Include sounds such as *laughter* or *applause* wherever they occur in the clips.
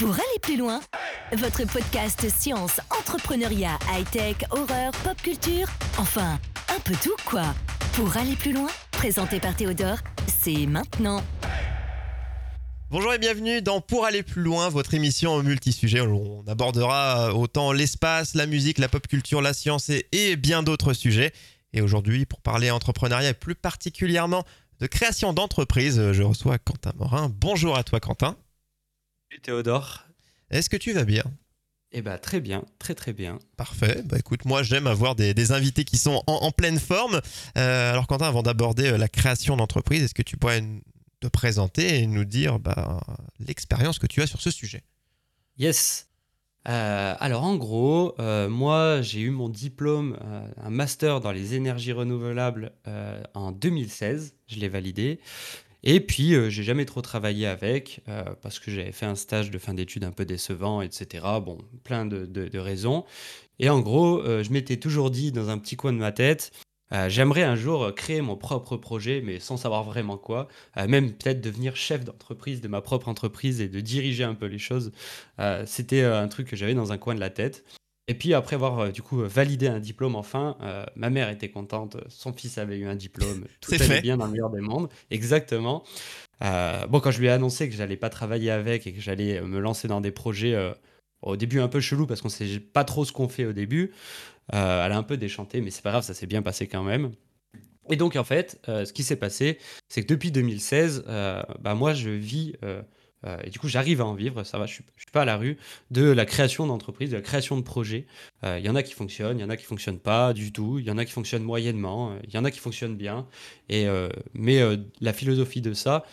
Pour aller plus loin, votre podcast science, entrepreneuriat, high-tech, horreur, pop culture, enfin, un peu tout quoi. Pour aller plus loin, présenté par Théodore, c'est maintenant. Bonjour et bienvenue dans Pour aller plus loin, votre émission multisujet. On abordera autant l'espace, la musique, la pop culture, la science et, et bien d'autres sujets. Et aujourd'hui, pour parler entrepreneuriat et plus particulièrement de création d'entreprise, je reçois Quentin Morin. Bonjour à toi Quentin. Salut Théodore. Est-ce que tu vas bien? Eh bah très bien, très très bien. Parfait. Bah écoute, moi j'aime avoir des, invités qui sont en, pleine forme. Euh, alors Quentin, avant d'aborder euh, la création d'entreprise, est-ce que tu pourrais te présenter et nous dire bah, l'expérience que tu as sur ce sujet? Yes. Euh, alors en gros, moi j'ai eu mon diplôme, un master dans les énergies renouvelables en 2016, je l'ai validé. Et puis, euh, j'ai jamais trop travaillé avec, euh, parce que j'avais fait un stage de fin d'études un peu décevant, etc. Bon, plein de, raisons. Et en gros, euh, je m'étais toujours dit dans un petit coin de ma tête, j'aimerais un jour créer mon propre projet, mais sans savoir vraiment quoi. même peut-être devenir chef d'entreprise de ma propre entreprise et de diriger un peu les choses. C'était un truc que j'avais dans un coin de la tête. Et puis après avoir euh, du coup validé un diplôme enfin, euh, ma mère était contente, son fils avait eu un diplôme, *laughs* tout allait bien dans le meilleur des mondes, exactement. Euh, bon, quand je lui ai annoncé que j'allais pas travailler avec et que j'allais me lancer dans des projets au début un peu chelou parce qu'on sait pas trop ce qu'on fait au début, elle a un peu déchanté, mais c'est pas grave, ça s'est bien passé quand même. Et donc en fait, ce qui s'est passé, c'est que depuis 2016, bah, moi je vis euh, et du coup, j'arrive à en vivre, ça va, je ne suis, pas à la rue, de la création d'entreprise, de la création de projets. Euh, il y en a qui fonctionnent, il y en a qui ne fonctionnent pas du tout, il y en a qui fonctionnent moyennement, il y en a qui fonctionnent bien. Et, euh, mais la philosophie de ça,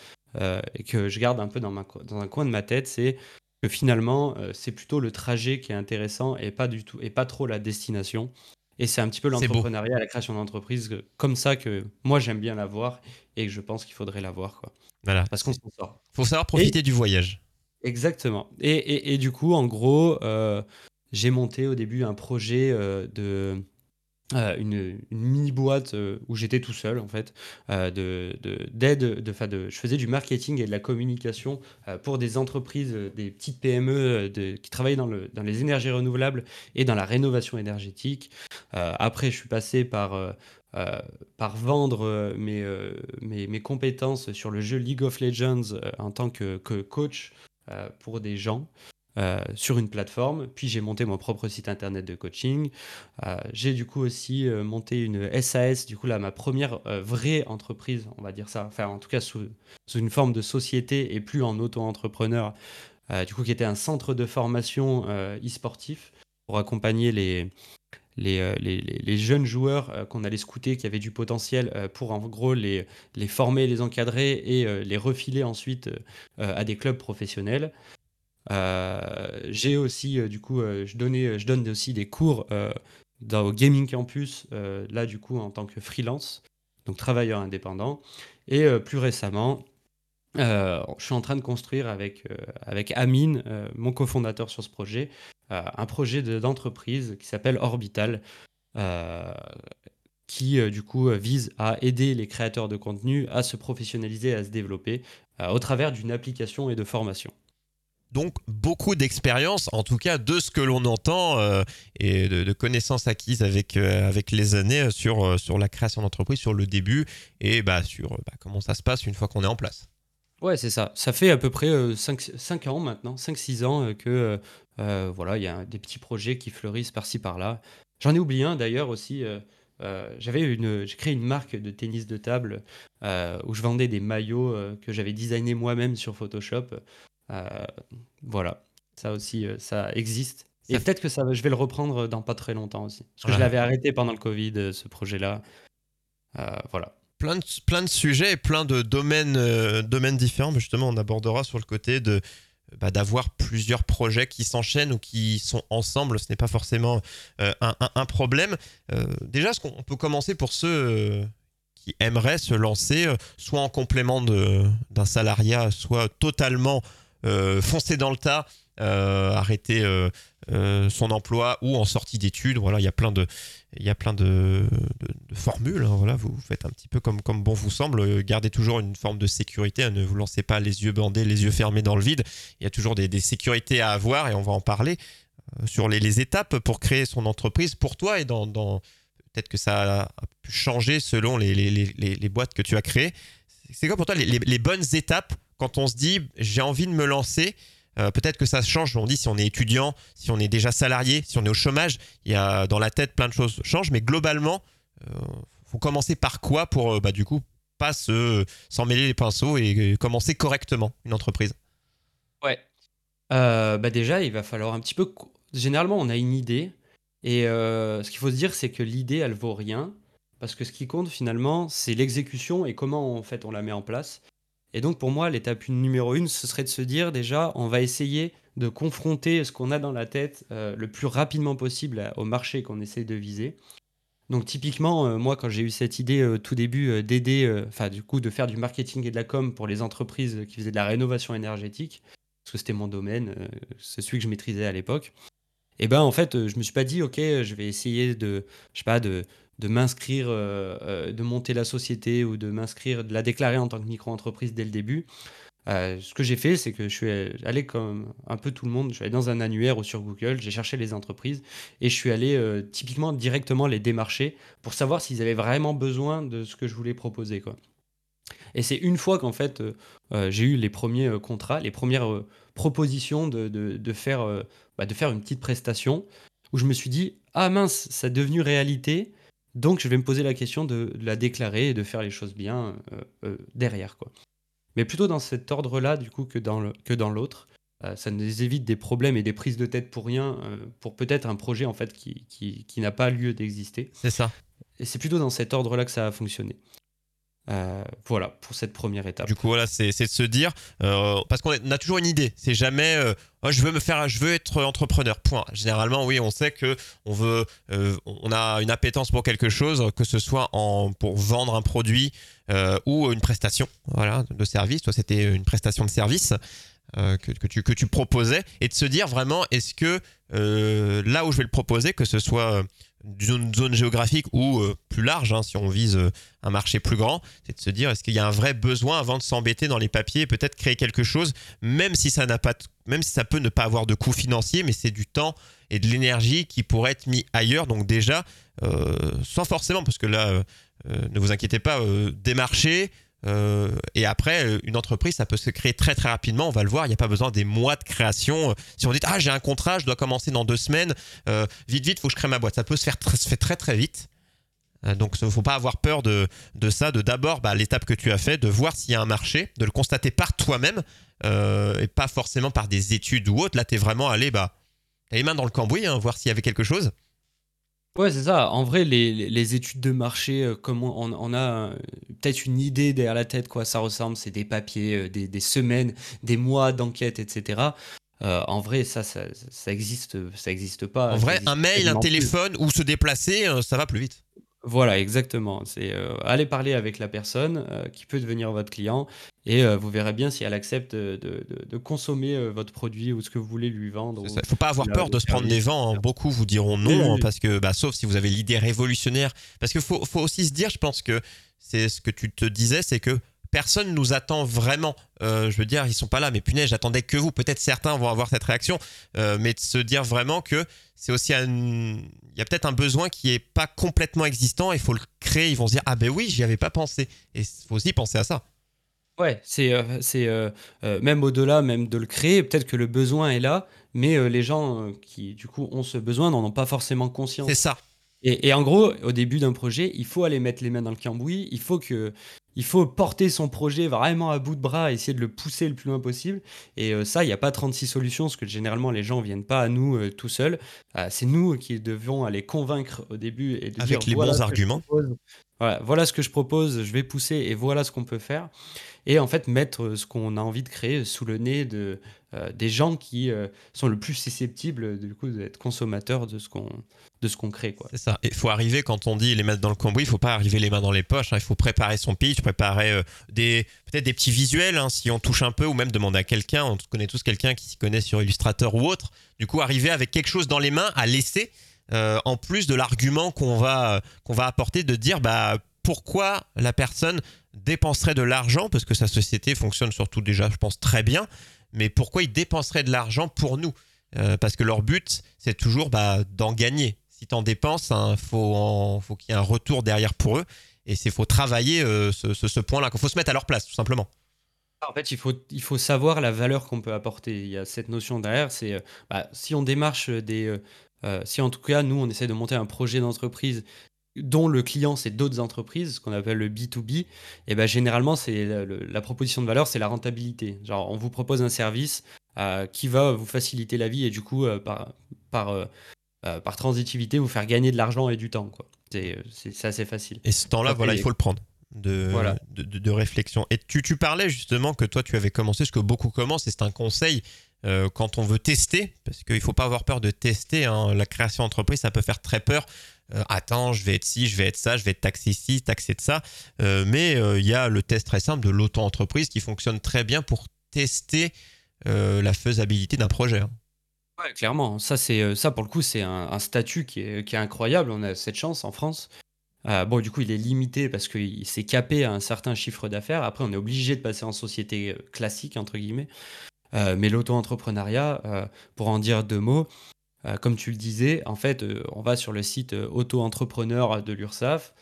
et que je garde un peu dans, ma, dans un coin de ma tête, c'est que finalement, c'est plutôt le trajet qui est intéressant et pas, du tout, et pas trop la destination. Et c'est un petit peu l'entrepreneuriat, la création d'entreprise, comme ça que moi j'aime bien la voir et que je pense qu'il faudrait la voir. Quoi. Voilà. Parce qu'on s'en sort. Faut savoir profiter du voyage. Exactement. Et, et, du coup, en gros, euh, j'ai monté au début un projet euh, de. Euh, une, mini boîte où j'étais tout seul en fait de d'aide de, de, je faisais du marketing et de la communication pour des entreprises des petites PME qui travaillaient dans, le, dans les énergies renouvelables et dans la rénovation énergétique après je suis passé par euh, par vendre euh, euh, mes, mes, compétences sur le jeu League of Legends en tant que, coach pour des gens. sur une plateforme, puis j'ai monté mon propre site internet de coaching. j'ai du coup aussi monté une SAS, du coup là ma première vraie entreprise, on va dire ça, enfin en tout cas sous, sous une forme de société et plus en auto-entrepreneur, du coup qui était un centre de formation e-sportif pour accompagner les, euh, les, les, jeunes joueurs euh, qu'on allait scouter qui avaient du potentiel euh, pour en gros les, les former, les encadrer et les refiler ensuite à des clubs professionnels. J'ai aussi, du coup, je, donnais, je donne aussi des cours dans, au Gaming Campus, là du coup en tant que freelance, donc travailleur indépendant. Et plus récemment, je suis en train de construire avec, avec Amine, mon cofondateur sur ce projet, euh, un projet d'entreprise qui s'appelle Orbital, euh, qui euh, du coup vise à aider les créateurs de contenu à se professionnaliser, à se développer au travers d'une application et de formation. Donc beaucoup d'expérience, en tout cas de ce que l'on entend et de, connaissances acquises avec, avec les années sur, sur la création d'entreprise, sur le début et bah, sur bah, comment ça se passe une fois qu'on est en place. Ouais, c'est ça. Ça fait à peu près 5, ans maintenant, 5-6 ans que euh, voilà, il y a des petits projets qui fleurissent par-ci par-là. J'en ai oublié un d'ailleurs aussi. Euh, euh, j'avais une, j'ai créé une marque de tennis de table où je vendais des maillots que j'avais designés moi-même sur Photoshop. voilà, ça aussi, ça existe. Et peut-être que ça, je vais le reprendre dans pas très longtemps aussi. Parce que je l'avais arrêté pendant le Covid, ce projet-là. voilà plein de, sujets et plein de domaines, domaines différents. Justement, on abordera sur le côté de bah, d'avoir plusieurs projets qui s'enchaînent ou qui sont ensemble. Ce n'est pas forcément euh, un, problème. Euh, déjà, ce qu'on peut commencer pour ceux euh, qui aimeraient se lancer, soit en complément d'un salariat, soit totalement foncé dans le tas arrêter son emploi ou en sortie d'études. Voilà, il y a plein de, il y a plein de, formules. Hein, voilà, vous faites un petit peu comme, comme bon vous semble. Gardez toujours une forme de sécurité. Hein, ne vous lancez pas les yeux bandés, les yeux fermés dans le vide. Il y a toujours des, sécurités à avoir et on va en parler sur les, étapes pour créer son entreprise pour toi et dans, peut-être que ça a pu changer selon les, les boîtes que tu as créées. C'est quoi pour toi les, bonnes étapes quand on se dit j'ai envie de me lancer euh, Peut-être que ça change, on dit si on est étudiant, si on est déjà salarié, si on est au chômage, il y a dans la tête plein de choses changent, mais globalement, il euh, faut commencer par quoi pour euh, bah, du coup pas se s'en mêler les pinceaux et, commencer correctement une entreprise? Ouais. bah déjà, il va falloir un petit peu. Généralement, on a une idée et ce qu'il faut se dire, c'est que l'idée, elle vaut rien. Parce que ce qui compte finalement, c'est l'exécution et comment en fait on la met en place. Et donc pour moi, l'étape numéro une, ce serait de se dire déjà, on va essayer de confronter ce qu'on a dans la tête euh, le plus rapidement possible au marché qu'on essaie de viser. Donc typiquement, euh, moi quand j'ai eu cette idée euh, tout début d'aider, enfin du coup de faire du marketing et de la com pour les entreprises qui faisaient de la rénovation énergétique, parce que c'était mon domaine, c'est celui que je maîtrisais à l'époque. Et ben en fait, je me suis pas dit ok, je vais essayer de, je sais pas, de de m'inscrire, euh, euh, de monter la société ou de m'inscrire, de la déclarer en tant que micro-entreprise dès le début. Euh, ce que j'ai fait, c'est que je suis allé comme un peu tout le monde, je suis allé dans un annuaire ou sur Google, j'ai cherché les entreprises et je suis allé typiquement directement les démarcher pour savoir s'ils avaient vraiment besoin de ce que je voulais proposer. Quoi. Et c'est une fois qu'en fait j'ai eu les premiers contrats, les premières propositions de, de, faire, bah, de faire une petite prestation où je me suis dit, ah mince, ça est devenu réalité, donc, je vais me poser la question de, la déclarer et de faire les choses bien euh, euh, derrière. Quoi. Mais plutôt dans cet ordre-là, du coup, que dans, l'autre. Euh, ça nous évite des problèmes et des prises de tête pour rien, pour peut-être un projet en fait qui, qui n'a pas lieu d'exister. C'est ça. Et c'est plutôt dans cet ordre-là que ça a fonctionné. Euh, voilà pour cette première étape. Du coup, voilà, c'est de se dire, euh, parce qu'on a toujours une idée. C'est jamais, euh, oh, je veux me faire, je veux être entrepreneur. Point. Généralement, oui, on sait que on veut, on a une appétence pour quelque chose, que ce soit en, pour vendre un produit ou une prestation, voilà, de service. Toi, c'était une prestation de service. que, tu, que tu proposais et de se dire vraiment est-ce que là où je vais le proposer que ce soit d'une zone géographique ou euh, plus large, hein, si on vise euh, un marché plus grand, c'est de se dire est-ce qu'il y a un vrai besoin avant de s'embêter dans les papiers et peut-être créer quelque chose, même si ça n'a pas, même si ça peut ne pas avoir de coût financier, mais c'est du temps et de l'énergie qui pourrait être mis ailleurs. Donc déjà, euh, sans forcément, parce que là, ne vous inquiétez pas, démarcher, euh, et après, euh, une entreprise, ça peut se créer très très rapidement. On va le voir. Il n'y a pas besoin des mois de création. Si on dit ah j'ai un contrat, je dois commencer dans deux semaines, euh, vite vite, faut que je crée ma boîte. Ça peut se faire très, se fait très très vite. donc il ne faut pas avoir peur de, ça. De d'abord bah, l'étape que tu as fait, de voir s'il y a un marché, de le constater par toi-même et pas forcément par des études ou autres. Là, tu es vraiment allé bah, les mains dans le cambouis, hein, voir s'il y avait quelque chose. Ouais, c'est ça. En vrai, les, études de marché, euh, comme on, a euh, peut-être une idée derrière la tête, quoi ça ressemble, c'est des papiers, euh, des, semaines, des mois d'enquête, etc. en vrai, ça, ça, ça existe, ça existe pas. En vrai, un mail, un téléphone ou se déplacer, ça va plus vite. Voilà, exactement. C'est euh, aller parler avec la personne euh, qui peut devenir votre client et euh, vous verrez bien si elle accepte de, consommer votre produit ou ce que vous voulez lui vendre. Il ne faut pas avoir peur de se prendre des vents. Hein. Beaucoup vous diront non, parce que, bah, sauf si vous avez l'idée révolutionnaire. Parce qu'il faut, faut aussi se dire, je pense que c'est ce que tu te disais, c'est que personne nous attend vraiment. je veux dire, ils sont pas là, mais punaise, j'attendais que vous. Peut-être certains vont avoir cette réaction, mais de se dire vraiment que c'est aussi un... il y a peut-être un besoin qui est pas complètement existant. Il faut le créer. Ils vont se dire ah ben oui, j'y avais pas pensé. Et il faut aussi penser à ça. Ouais, c'est euh, euh, euh, même au-delà même de le créer. Peut-être que le besoin est là, mais les gens qui du coup ont ce besoin n'en ont pas forcément conscience. C'est ça. Et, et, en gros, au début d'un projet, il faut aller mettre les mains dans le cambouis. Il faut que il faut porter son projet vraiment à bout de bras, essayer de le pousser le plus loin possible. Et euh, ça, il n'y a pas 36 solutions, parce que généralement, les gens ne viennent pas à nous euh, tout seuls. Euh, c'est nous qui devons aller convaincre au début et de Avec les bons arguments. Voilà, voilà ce que je propose, je vais pousser et voilà ce qu'on peut faire. Et en fait, mettre ce qu'on a envie de créer sous le nez de, des gens qui sont le plus susceptibles du coup d'être consommateurs de ce qu'on de ce qu'on crée. C'est ça. Il faut arriver, quand on dit les mettre dans le cambouis, il faut pas arriver les mains dans les poches. Hein. Il faut préparer son pitch, préparer euh, des peut-être des petits visuels hein, si on touche un peu, ou même demander à quelqu'un. On connaît tous quelqu'un qui s'y connaît sur Illustrator ou autre. Du coup, arriver avec quelque chose dans les mains à laisser, euh, en plus de l'argument qu'on va, qu'on va apporter, de dire bah, pourquoi la personne dépenserait de l'argent, parce que sa société fonctionne surtout déjà, je pense, très bien, mais pourquoi il dépenserait de l'argent pour nous euh, parce que leur but, c'est toujours bah, d'en gagner si tu en dépenses, hein, faut, qu'il y ait un retour derrière pour eux. Et il faut travailler euh, ce, point-là, qu'il faut se mettre à leur place, tout simplement. En fait, il faut, il faut savoir la valeur qu'on peut apporter. Il y a cette notion derrière, c'est euh, bah, si on démarche des... Euh, si en tout cas, nous, on essaie de monter un projet d'entreprise dont le client, c'est d'autres entreprises, ce qu'on appelle le B2B, et ben généralement, c'est la, proposition de valeur, c'est la rentabilité. Genre, on vous propose un service qui va vous faciliter la vie et du coup, par, par, euh, par transitivité, vous faire gagner de l'argent et du temps. C'est, assez facile. Et ce temps-là, voilà, il faut le prendre. De, de, réflexion. Et tu, tu, parlais justement que toi, tu avais commencé, ce que beaucoup commencent, et c'est un conseil euh, quand on veut tester, parce qu'il ne faut pas avoir peur de tester. Hein. la création d'entreprise, ça peut faire très peur. Euh, attends, je vais être ci, je vais être ça, je vais être taxé ici, taxé de ça. mais il y a le test très simple de l'auto-entreprise qui fonctionne très bien pour tester la faisabilité d'un projet. Hein. Ouais, clairement. Ça, c'est, euh, ça pour le coup, c'est un, statut qui est, qui est incroyable. On a cette chance en France. Euh, bon, du coup, il est limité parce qu'il s'est capé à un certain chiffre d'affaires. Après, on est obligé de passer en société euh, classique, entre guillemets. mais l'auto-entrepreneuriat, pour en dire deux mots, comme tu le disais, en fait, on va sur le site auto-entrepreneur de l'URSSAF.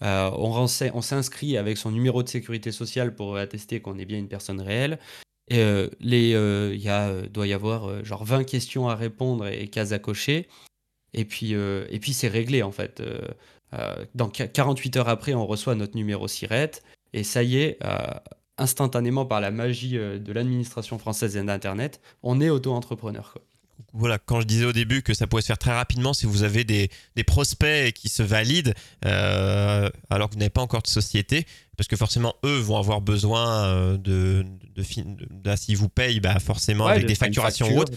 on, s'inscrit avec son numéro de sécurité sociale pour attester qu'on est bien une personne réelle. Et euh, euh, y a, euh, doit y avoir genre 20 questions à répondre et, cases à cocher. Et puis, et puis c'est réglé en fait. dans 48 heures après, on reçoit notre numéro SIRET. Et ça y est, instantanément par la magie de l'administration française et d'Internet, on est auto-entrepreneur voilà, quand je disais au début que ça pouvait se faire très rapidement si vous avez des, prospects qui se valident euh, alors que vous n'avez pas encore de société, parce que forcément eux vont avoir besoin euh, de, de, de, s'ils vous payent, bah forcément avec des facturations ou autres.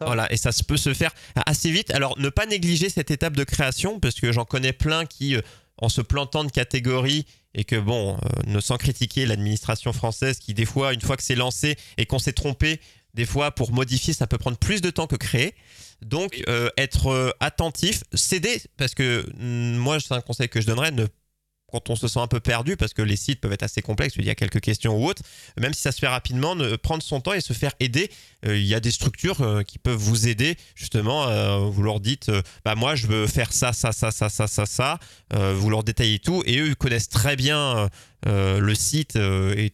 Voilà, et ça se peut se faire assez vite. Alors ne pas négliger cette étape de création, parce que j'en connais plein qui, euh, en se plantant de catégorie, et que bon, ne sans critiquer l'administration française qui des fois, une fois que c'est lancé et qu'on s'est trompé, des fois, pour modifier, ça peut prendre plus de temps que créer. Donc, euh, être euh, attentif, céder, parce que mm, moi, c'est un conseil que je donnerais, ne, quand on se sent un peu perdu, parce que les sites peuvent être assez complexes, il y a quelques questions ou autres, même si ça se fait rapidement, prendre son temps et se faire aider. Euh, il y a des structures qui peuvent vous aider, justement, vous leur dites, bah moi, je veux faire ça, ça, ça, ça, ça, ça, ça, vous leur détaillez tout, et eux, ils connaissent très bien le site et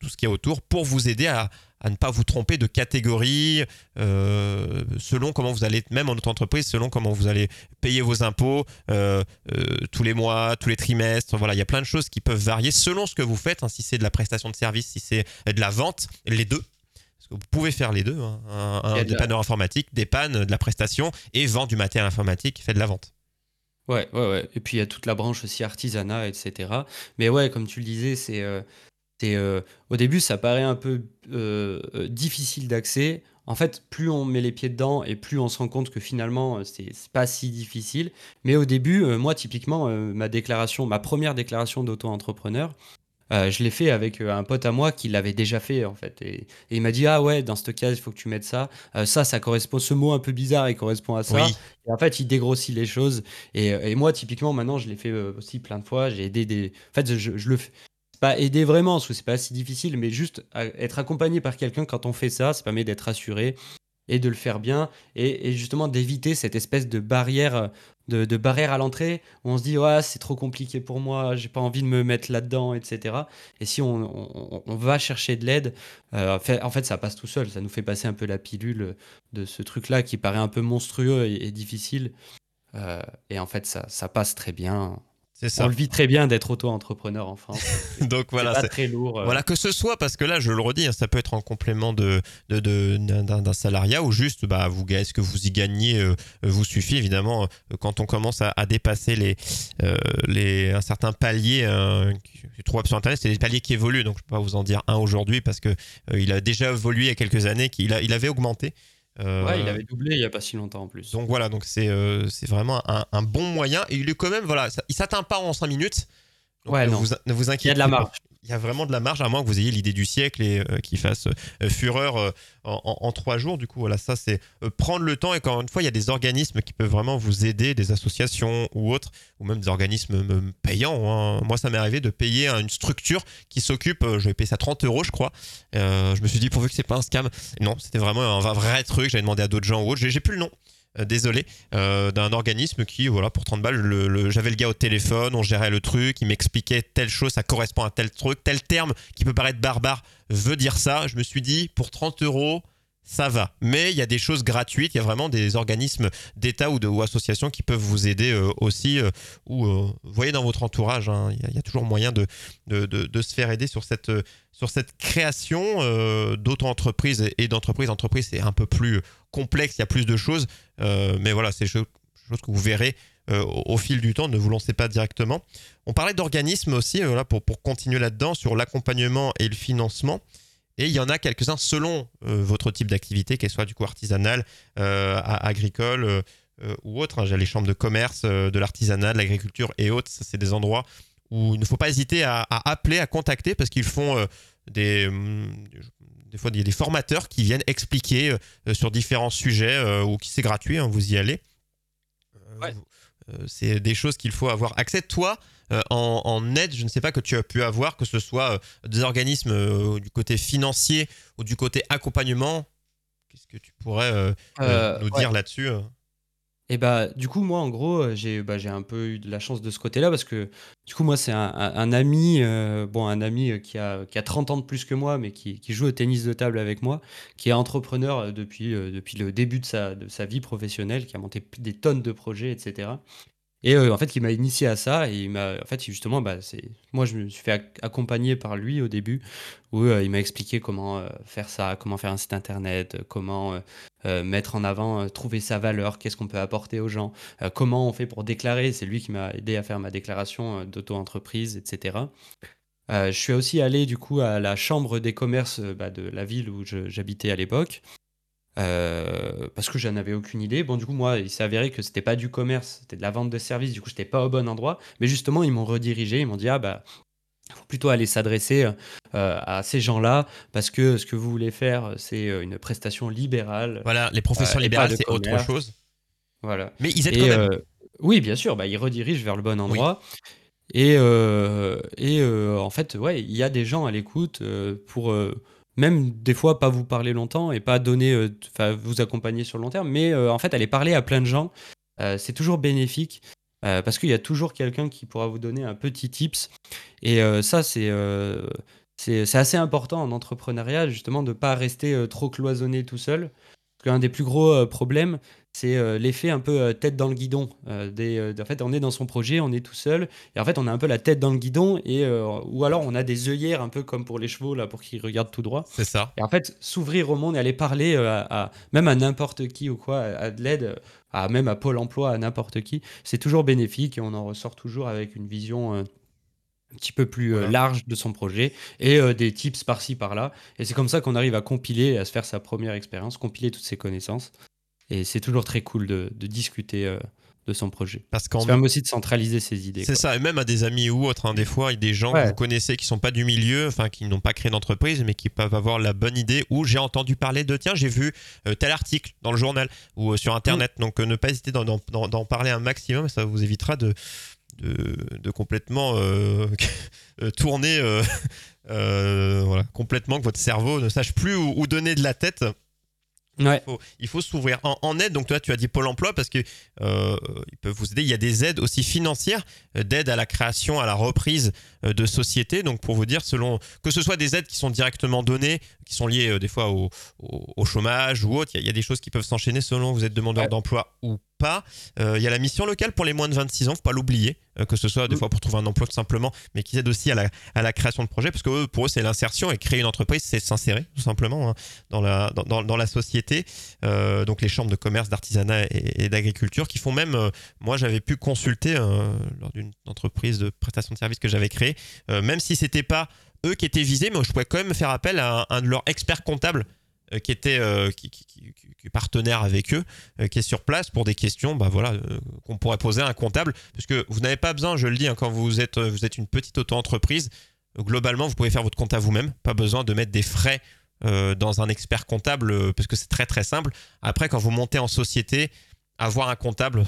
tout ce qu'il y a autour pour vous aider à à ne pas vous tromper de catégorie euh, selon comment vous allez, même en entreprise, selon comment vous allez payer vos impôts euh, euh, tous les mois, tous les trimestres. Voilà, il y a plein de choses qui peuvent varier selon ce que vous faites, hein, si c'est de la prestation de service, si c'est de la vente, les deux. Parce que vous pouvez faire les deux, hein, un, dépanneur informatique, dépanne de la prestation et vend du matériel informatique, fait de la vente. Ouais, ouais, ouais. Et puis il y a toute la branche aussi artisanat, etc. Mais ouais, comme tu le disais, c'est euh, au début, ça paraît un peu euh, euh, difficile d'accès. En fait, plus on met les pieds dedans et plus on se rend compte que finalement, c'est pas si difficile. Mais au début, moi, typiquement, ma déclaration, ma première déclaration d'auto-entrepreneur, je l'ai fait avec un pote à moi qui l'avait déjà fait en fait. Et, il m'a dit ah ouais dans ce cas il faut que tu mettes ça. ça ça correspond ce mot un peu bizarre il correspond à ça. Et en fait il dégrossit les choses. Et, moi typiquement maintenant je l'ai fait aussi plein de fois. J'ai aidé des. En fait je, je le pas aider vraiment, parce que c'est pas si difficile, mais juste être accompagné par quelqu'un quand on fait ça, ça permet d'être rassuré et de le faire bien et, justement d'éviter cette espèce de barrière de, barrière à l'entrée où on se dit ouais c'est trop compliqué pour moi j'ai pas envie de me mettre là dedans etc et si on, va chercher de l'aide euh, en, fait, ça passe tout seul. Ça nous fait passer un peu la pilule de ce truc là qui paraît un peu monstrueux et, difficile. Euh, et en fait ça, passe très bien ça. On le vit très bien d'être auto-entrepreneur en France. *laughs* Donc voilà, c'est très lourd. Euh. Voilà que ce soit parce que là, je le redis, hein, ça peut être en complément de, d'un, salariat ou juste, bah, vous ce que vous y gagnez euh, vous suffit évidemment. Euh, quand on commence à, dépasser les, les, un certain palier, je trouve sur internet, c'est des paliers qui évoluent. Donc je peux pas vous en dire un aujourd'hui parce que il a déjà évolué il y a quelques années, qu'il a, il avait augmenté. Euh, ouais, il avait doublé il n'y a pas si longtemps en plus. Donc voilà, donc c'est euh, vraiment un, bon moyen. Et il est quand même, voilà, ça, il s'atteint pas en 5 minutes. ouais, ne, non. Vous, ne vous inquiétez Il y a de la marge il y a vraiment de la marge, à moins que vous ayez l'idée du siècle et euh, qu'il fasse euh, fureur euh, en, trois jours. Du coup, voilà, ça c'est prendre le temps. Et encore une fois, il y a des organismes qui peuvent vraiment vous aider, des associations ou autres, ou même des organismes payants. Hein. Moi, ça m'est arrivé de payer une structure qui s'occupe, je vais payer ça 30 euros, je crois. je me suis dit, pourvu que c'est pas un scam. non, c'était vraiment un vrai truc. J'avais demandé à d'autres gens ou autres. J'ai plus le nom. Euh, désolé, euh, d'un organisme qui, voilà, pour 30 balles, le, j'avais le gars au téléphone, on gérait le truc, il m'expliquait telle chose, ça correspond à tel truc, tel terme qui peut paraître barbare veut dire ça. Je me suis dit, pour 30 euros, ça va. Mais il y a des choses gratuites, il y a vraiment des organismes d'État ou, de, associations qui peuvent vous aider euh, aussi, ou vous voyez dans votre entourage, hein, il y, a toujours moyen de, se faire aider sur cette, cette création d'auto-entreprise et d'entreprise. Entreprise, c'est un peu plus complexe, il y a plus de choses. Euh, mais voilà, c'est des choses que vous verrez euh, au, fil du temps. Ne vous lancez pas directement. On parlait d'organismes aussi, euh, pour, pour continuer là-dedans, sur l'accompagnement et le financement. Et il y en a quelques-uns selon votre type d'activité, qu'elle soit du coup artisanale, agricole ou autre. Hein. J'ai les chambres de commerce, de l'artisanat, de l'agriculture et autres. C'est des endroits où il ne faut pas hésiter à, appeler, à contacter parce qu'ils font des, hum, des fois, des formateurs qui viennent expliquer euh, sur différents sujets euh, ou qui c'est gratuit, hein, vous y allez. Euh, c'est des choses qu'il faut avoir accès. Toi, en, aide, je ne sais pas que tu as pu avoir, que ce soit des organismes du côté financier ou du côté accompagnement. Qu'est-ce que tu pourrais nous dire là-dessus et bah, du coup, moi, en gros, euh, j'ai bah, un peu eu de la chance de ce côté-là parce que, du coup, moi, c'est un, ami, euh, bon, un ami euh, qui a, qui a 30 ans de plus que moi, mais qui, qui joue au tennis de table avec moi, qui est entrepreneur depuis, depuis le début de sa, de sa vie professionnelle, qui a monté des tonnes de projets, etc. Et en fait, il m'a initié à ça et il m'a, en fait, justement, bah, c'est, moi, je me suis fait accompagner par lui au début, où il m'a expliqué comment faire ça, comment faire un site internet, comment mettre en avant, trouver sa valeur, qu'est-ce qu'on peut apporter aux gens, comment on fait pour déclarer. C'est lui qui m'a aidé à faire ma déclaration d'auto-entreprise, etc. je suis aussi allé du coup à la chambre des commerces bah, de la ville où j'habitais à l'époque. Euh, parce que j'en avais aucune idée. Bon, du coup, moi, il s'est avéré que c'était pas du commerce, c'était de la vente de services. Du coup, j'étais pas au bon endroit. Mais justement, ils m'ont redirigé. Ils m'ont dit, ah bah, faut plutôt aller s'adresser euh, à ces gens-là parce que ce que vous voulez faire, c'est euh, une prestation libérale. Voilà, les professions libérales, c'est autre chose. Voilà. Mais ils aident quand même. oui, bien sûr, bah, ils redirigent vers le bon endroit. Et, et en fait, ouais, il y a des gens à l'écoute pour même des fois pas vous parler longtemps et pas donner, euh, vous accompagner sur le long terme, mais euh, en fait aller parler à plein de gens, euh, c'est toujours bénéfique parce qu'il y a toujours quelqu'un qui pourra vous donner un petit tips. Et ça, c'est c'est assez important en entrepreneuriat justement de ne pas rester trop cloisonné tout seul. Parce qu'un des plus gros problèmes, c'est euh, l'effet un peu euh, tête dans le guidon. Euh, des, en fait, on est dans son projet, on est tout seul, et en fait, on a un peu la tête dans le guidon, et, ou alors on a des œillères un peu comme pour les chevaux, là, pour qu'ils regardent tout droit. C'est ça. Et en fait, s'ouvrir au monde et aller parler à, même à n'importe qui ou quoi, à de l'aide, à, même à Pôle emploi, à n'importe qui, c'est toujours bénéfique, et on en ressort toujours avec une vision un petit peu plus large de son projet et des tips par-ci par-là. Et c'est comme ça qu'on arrive à compiler, à se faire sa première expérience, compiler toutes ses connaissances. Et c'est toujours très cool de, discuter euh, de son projet. Parce qu'en ça permet aussi de centraliser ses idées. C'est ça, et même à des amis ou autres, hein, des fois, il y a des gens que vous connaissez qui sont pas du milieu, enfin qui n'ont pas créé d'entreprise, mais qui peuvent avoir la bonne idée, ou j'ai entendu parler de, tiens, j'ai vu euh, tel article dans le journal ou euh, sur Internet, mm. donc ne pas hésiter d'en parler un maximum, ça vous évitera de, de, complètement *laughs* tourner, *laughs* voilà, complètement que votre cerveau ne sache plus où donner de la tête il faut, s'ouvrir en, aide. Donc toi, tu as dit Pôle Emploi parce que euh, peuvent vous aider. Il y a des aides aussi financières euh, d'aide à la création, à la reprise euh, de sociétés. Donc pour vous dire, selon que ce soit des aides qui sont directement données, qui sont liées des fois au, chômage ou autre, il y, a, des choses qui peuvent s'enchaîner selon vous êtes demandeur d'emploi ou pas. Euh, il y a la mission locale pour les moins de 26 ans, faut pas l'oublier, euh, que ce soit des Mm. fois pour trouver un emploi tout simplement, mais qui aide aussi à la, à la création de projets, parce que pour eux, c'est l'insertion et créer une entreprise, c'est s'insérer tout simplement hein, dans, la, dans, dans- dans la société. Euh, donc les chambres de commerce, d'artisanat et, et d'agriculture qui font même, euh, moi j'avais pu consulter euh, lors d'une entreprise de prestation de services que j'avais créée, euh, même si c'était pas eux qui étaient visés, mais je pouvais quand même faire appel à un, un de leurs experts comptables euh, qui était euh, qui, qui est partenaire avec eux, euh, qui est sur place pour des questions, bah voilà, euh, qu'on pourrait poser à un comptable, parce que vous n'avez pas besoin, je le dis, hein, quand vous êtes une petite auto-entreprise, euh, globalement vous pouvez faire votre compte à vous-même, pas besoin de mettre des frais euh, dans un expert comptable, euh, parce que c'est très très simple. Après, quand vous montez en société, avoir un comptable,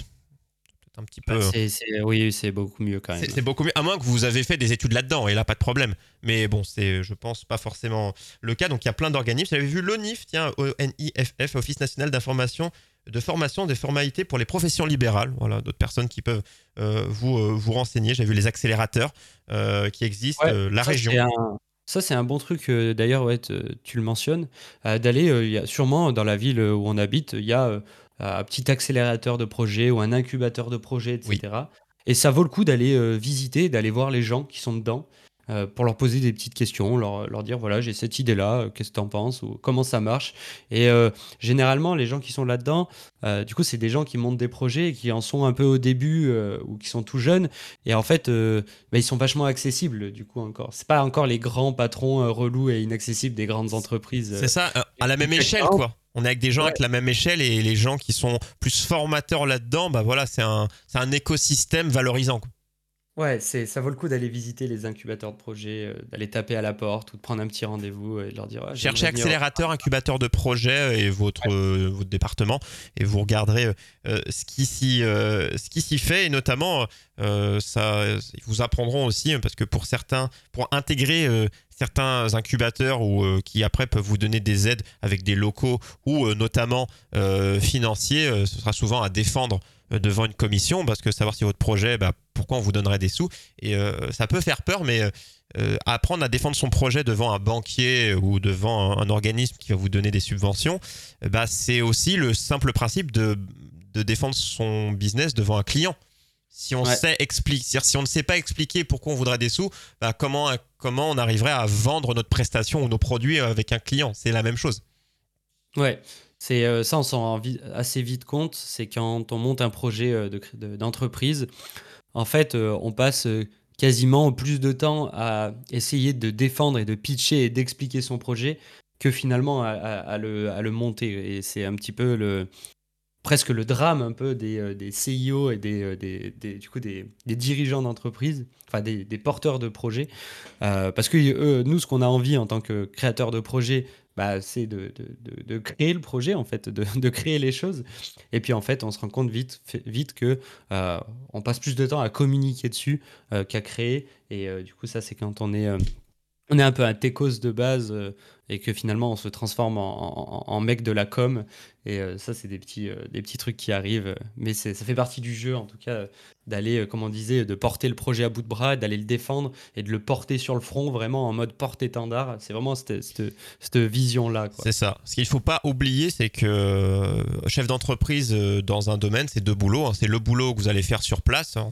un petit peu. Bah, c'est- c'est- oui, c'est beaucoup mieux quand même. C'est beaucoup mieux, à moins que vous avez fait des études là-dedans, et là, pas de problème. Mais bon, c'est, je pense, pas forcément le cas. Donc, il y a plein d'organismes. J'avais vu l'ONIF, tiens, ONIFF, Office National d'Information, de formation des formalités pour les professions libérales. Voilà, d'autres personnes qui peuvent euh, vous, euh, vous renseigner. J'ai vu les accélérateurs euh, qui existent, Ouais, euh, la ça, région. Ça, c'est un bon truc, euh, d'ailleurs, ouais, tu le mentionnes, euh, d'aller, euh, il y a sûrement dans la ville où on habite, il y a euh, un petit accélérateur de projet ou un incubateur de projet, etc. Et ça vaut le coup d'aller euh, visiter, d'aller voir les gens qui sont dedans euh, pour leur poser des petites questions, leur, leur dire voilà, j'ai cette idée-là, euh, qu'est-ce que tu en penses ou comment ça marche. Et euh, généralement, les gens qui sont là-dedans, euh, du coup, c'est des gens qui montent des projets et qui en sont un peu au début euh, ou qui sont tout jeunes. Et en fait, euh, bah, ils sont vachement accessibles, du coup, encore. C'est pas encore les grands patrons euh, relous et inaccessibles des grandes entreprises. euh. C'est ça, euh, à la même échelle, quoi. On est avec des gens Ouais. avec la même échelle et les gens qui sont plus formateurs là-dedans, bah voilà, c'est un, c'est un écosystème valorisant. quoi. Ouais, c'est, ça vaut le coup d'aller visiter les incubateurs de projets, euh, d'aller taper à la porte ou de prendre un petit rendez-vous et de leur dire ah, Cherchez j'aimerais venir. accélérateur, incubateur de projet et votre, euh, votre département et vous regarderez euh, euh, ce qui s'y euh, ce qui s'y fait et notamment euh, ça ils vous apprendront aussi hein, parce que pour certains pour intégrer euh, certains incubateurs ou euh, qui après peuvent vous donner des aides avec des locaux ou euh, notamment euh, financiers euh, ce sera souvent à défendre euh, devant une commission parce que savoir si votre projet bah, pourquoi on vous donnerait des sous et euh, ça peut faire peur mais euh, euh, apprendre à défendre son projet devant un banquier ou devant un, un organisme qui va vous donner des subventions, bah, c'est aussi le simple principe de, de défendre son business devant un client. Si on, Ouais. sait si on ne sait pas expliquer pourquoi on voudrait des sous, bah, comment, comment on arriverait à vendre notre prestation ou nos produits avec un client? C'est la même chose. Ouais, c'est euh, ça, on s'en rend assez vite compte. C'est quand on monte un projet euh, de- d'entreprise, en fait, euh, on passe euh, quasiment plus de temps à essayer de défendre et de pitcher et d'expliquer son projet que finalement à, le, monter. Et c'est un petit peu presque le drame un peu des, euh, CIO et des, dirigeants d'entreprise, enfin des, porteurs de projets. Parce que nous, ce qu'on a envie en tant que créateur de projet, bah, c'est de, créer le projet, en fait, de, créer les choses. Et puis, en fait, on se rend compte vite, vite que euh, on passe plus de temps à communiquer dessus euh, qu'à créer. Et euh, du coup, ça, c'est quand on est, on est un peu un techos de base et que finalement, on se transforme en, mec de la com. Et euh, ça, c'est des petits, euh, des petits trucs qui arrivent. Mais ça fait partie du jeu, en tout cas, d'aller, euh, comme on disait, de porter le projet à bout de bras, d'aller le défendre et de le porter sur le front, vraiment en mode porte-étendard. C'est vraiment cette, cette- vision-là. C'est ça. Ce qu'il ne faut pas oublier, c'est que chef d'entreprise dans un domaine, c'est deux boulots. hein. C'est le boulot que vous allez faire sur place, hein,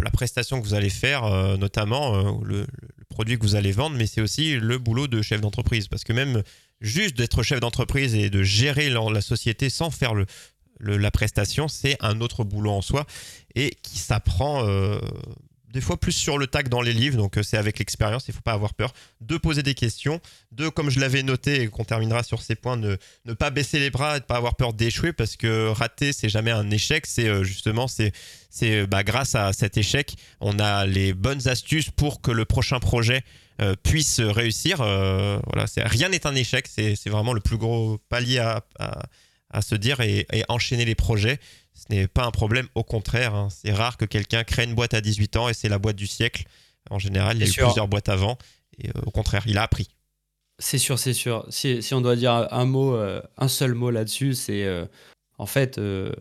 la prestation que vous allez faire, notamment le, le produit que vous allez vendre, mais c'est aussi le boulot de chef d'entreprise. Parce que même juste d'être chef d'entreprise et de gérer la, société sans faire le- la prestation, c'est un autre boulot en soi et qui s'apprend euh, des fois plus sur le tac dans les livres. Donc euh, c'est avec l'expérience, il ne faut pas avoir peur de poser des questions, de, comme je l'avais noté et qu'on terminera sur ces points, ne, ne pas baisser les bras et ne pas avoir peur d'échouer parce que rater, c'est jamais un échec. C'est euh, justement, c'est c'est bah, grâce à cet échec, on a les bonnes astuces pour que le prochain projet euh, puisse réussir. Euh, voilà, c'est rien n'est un échec. C'est vraiment le plus gros palier à, à- à se dire et, et enchaîner les projets. Ce n'est pas un problème, au contraire. hein. C'est rare que quelqu'un crée une boîte à 18 ans et c'est la boîte du siècle. En général, il y a eu sûr. plusieurs boîtes avant. Et euh, au contraire, il a appris. C'est sûr, c'est sûr. Si, si on doit dire un mot, euh, un seul mot là-dessus, c'est euh, en fait, euh,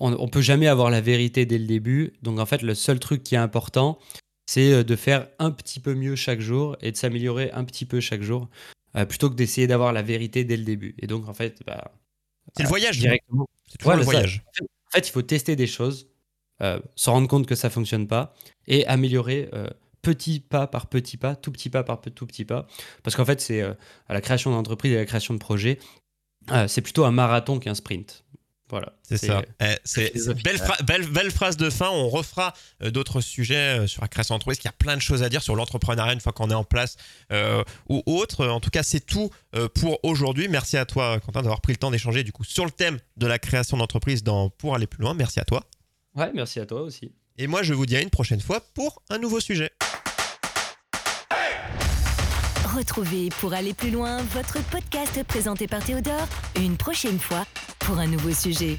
on, on peut jamais avoir la vérité dès le début. Donc en fait, le seul truc qui est important, c'est euh, de faire un petit peu mieux chaque jour et de s'améliorer un petit peu chaque jour, euh, plutôt que d'essayer d'avoir la vérité dès le début. Et donc en fait, bah, C'est le voyage. directement. C'est toujours Ouais, le ça- voyage. En fait, il faut tester des choses, euh, se rendre compte que ça fonctionne pas et améliorer euh, petit pas par petit pas, tout petit pas par tout petit pas. Parce qu'en fait, c'est à la création d'entreprise et la création de projet, c'est plutôt un marathon qu'un sprint. Voilà. C'est ça. Eh, c'est belle, belle, belle, phrase de fin. On refera euh, d'autres sujets euh, sur la création d'entreprise. Il y a plein de choses à dire sur l'entrepreneuriat une fois qu'on est en place euh, ou autre. En tout cas, c'est tout pour aujourd'hui. Merci à toi, Quentin, d'avoir pris le temps d'échanger du coup sur le thème de la création d'entreprise dans pour aller plus loin. Merci à toi. Ouais, merci à toi aussi. Et moi, je vous dis à une prochaine fois pour un nouveau sujet. Retrouvez pour aller plus loin votre podcast présenté par Théodore une prochaine fois pour un nouveau sujet.